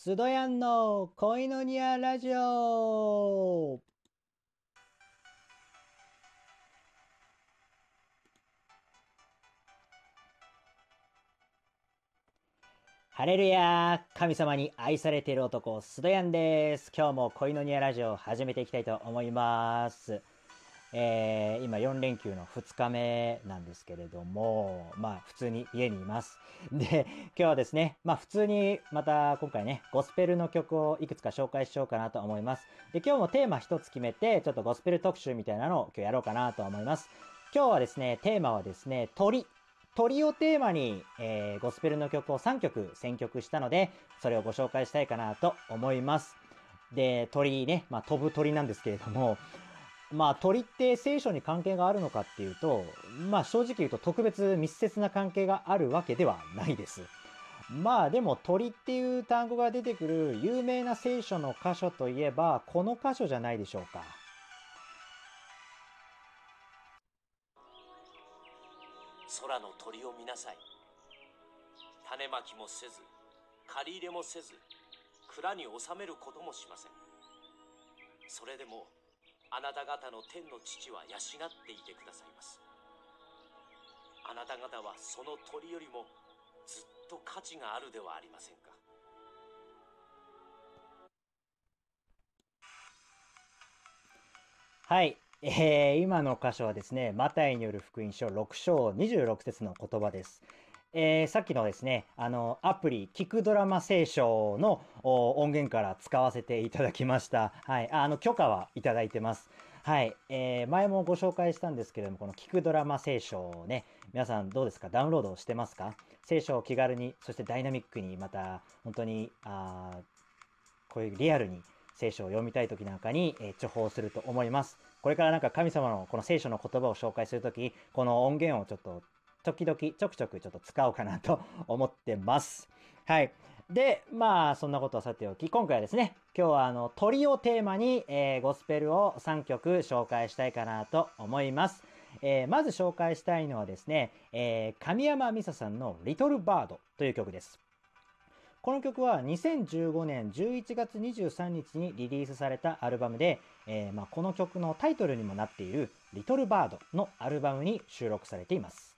スドヤンの恋のニアラジオハレルヤ神様に愛されている男、スドヤンです。今日も恋のニアラジオを始めていきたいと思います。えー、今4連休の2日目なんですけれども、まあ普通に家にいます。で、今日はですね、まあ普通にまた今回ね、ゴスペルの曲をいくつか紹介しようかなと思います。で、今日もテーマ一つ決めて、ちょっとゴスペル特集みたいなのを今日やろうかなと思います。今日はですね、テーマはですね、鳥。鳥をテーマに、えー、ゴスペルの曲を3曲選曲したので、それをご紹介したいかなと思います。で、鳥ね、まあ、飛ぶ鳥なんですけれども、まあ、鳥って聖書に関係があるのかっていうと、まあ、正直言うと特別密接な関係があるわけではないです。まあ、でも鳥っていう単語が出てくる有名な聖書の箇所といえば、この箇所じゃないでしょうか。空の鳥を見なさい種まきもせず借り入れもせず蔵に収めることもしませんそれでもあなた方の天の父は養っていてくださいます。あなた方はその鳥よりもずっと価値があるではありませんか。はい、えー、今の箇所はですね、マタイによる福音書6章26節の言葉です。えー、さっきのですね、あの、アプリ、聞くドラマ聖書の音源から使わせていただきました。はい、あの、許可はいただいてます。はい、えー、前もご紹介したんですけれども、この聞くドラマ聖書をね、皆さんどうですか？ダウンロードしてますか？聖書を気軽に、そしてダイナミックに、また、本当に、あこういうリアルに聖書を読みたい時なんかに、えー、重宝すると思います。これからなんか神様のこの聖書の言葉を紹介するとき、この音源をちょっと時々ちょくちょくちょっと使おうかなと思ってます。はい。で、まあ、そんなことはさておき、今回はですね、今日はあの鳥をテーマに、えー、ゴスペルを3曲紹介したいかなと思います。えー、まず紹介したいのはですね、えー、神山美沙さんのリトルバードという曲です。この曲は2015年11月23日にリリースされたアルバムで、えー、まあ、この曲のタイトルにもなっている「リトルバード」のアルバムに収録されています。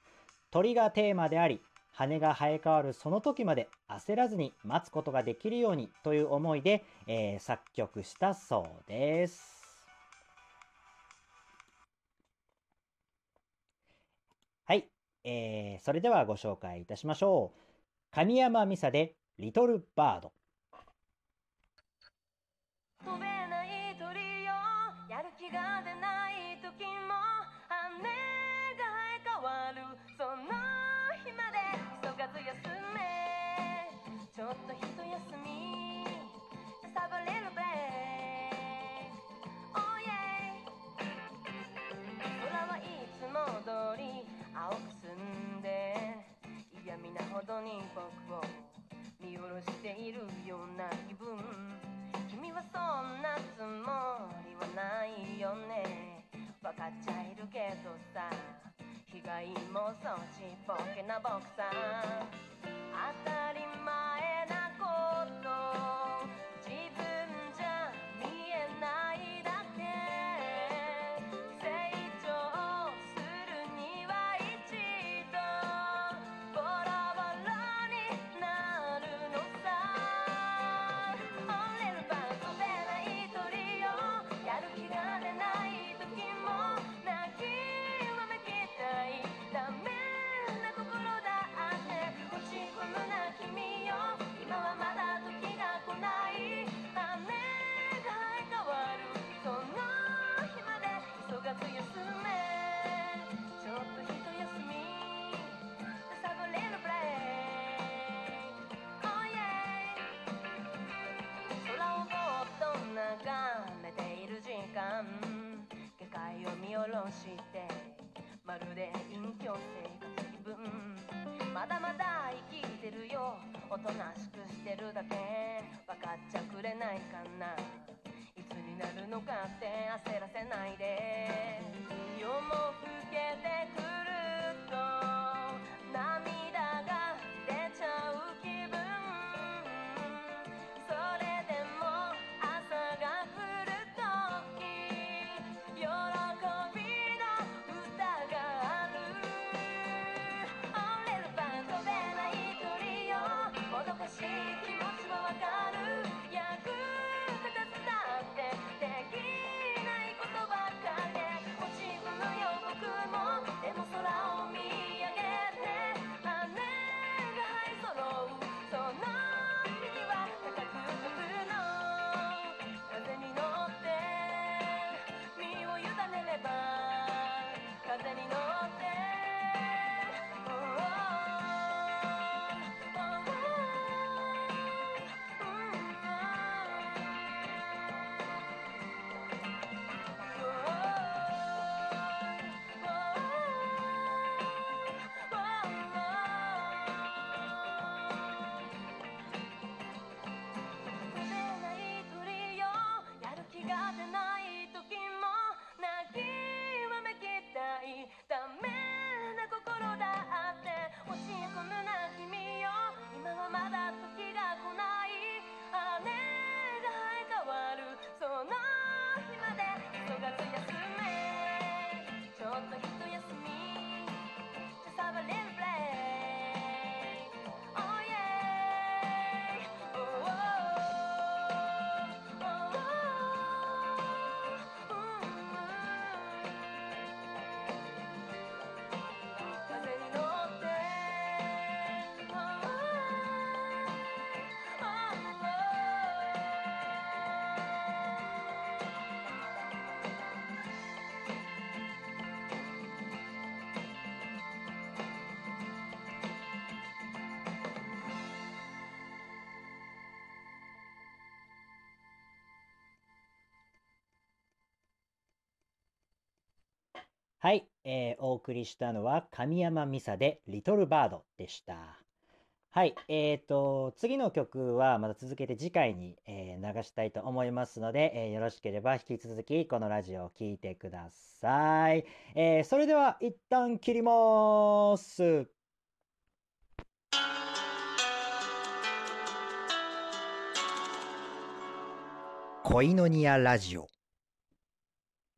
鳥がテーマであり、羽が生え変わるその時まで焦らずに待つことができるようにという思いで、えー、作曲したそうです。はい、えー、それではご紹介いたしましょう。神山美沙でリトルバード飛べない鳥よやる気が出ないょっと一休み。サブレルブレイ。ク Oh yeah 空はいつも通り青く澄んで嫌味なほどに僕を見下ろしているような気分。君はそんなつもりはないよね。分かっちゃいるけどさ。被害妄想ちっぽけな僕さ。当たり前。してまるで隠居生活気分。まだまだ生きてるよ。おとなしくしてるだけ。分かっちゃくれないかな。いつになるのかって焦らせないで。夜も更けてくると涙 any はい、えーお送りしたのは神山美沙でリトルバードでした。はい、えーと、次の曲はまた続けて次回に、えー流したいと思いますので、えーよろしければ引き続きこのラジオを聴いてください。えーそれでは一旦切ります。恋のニアラジオ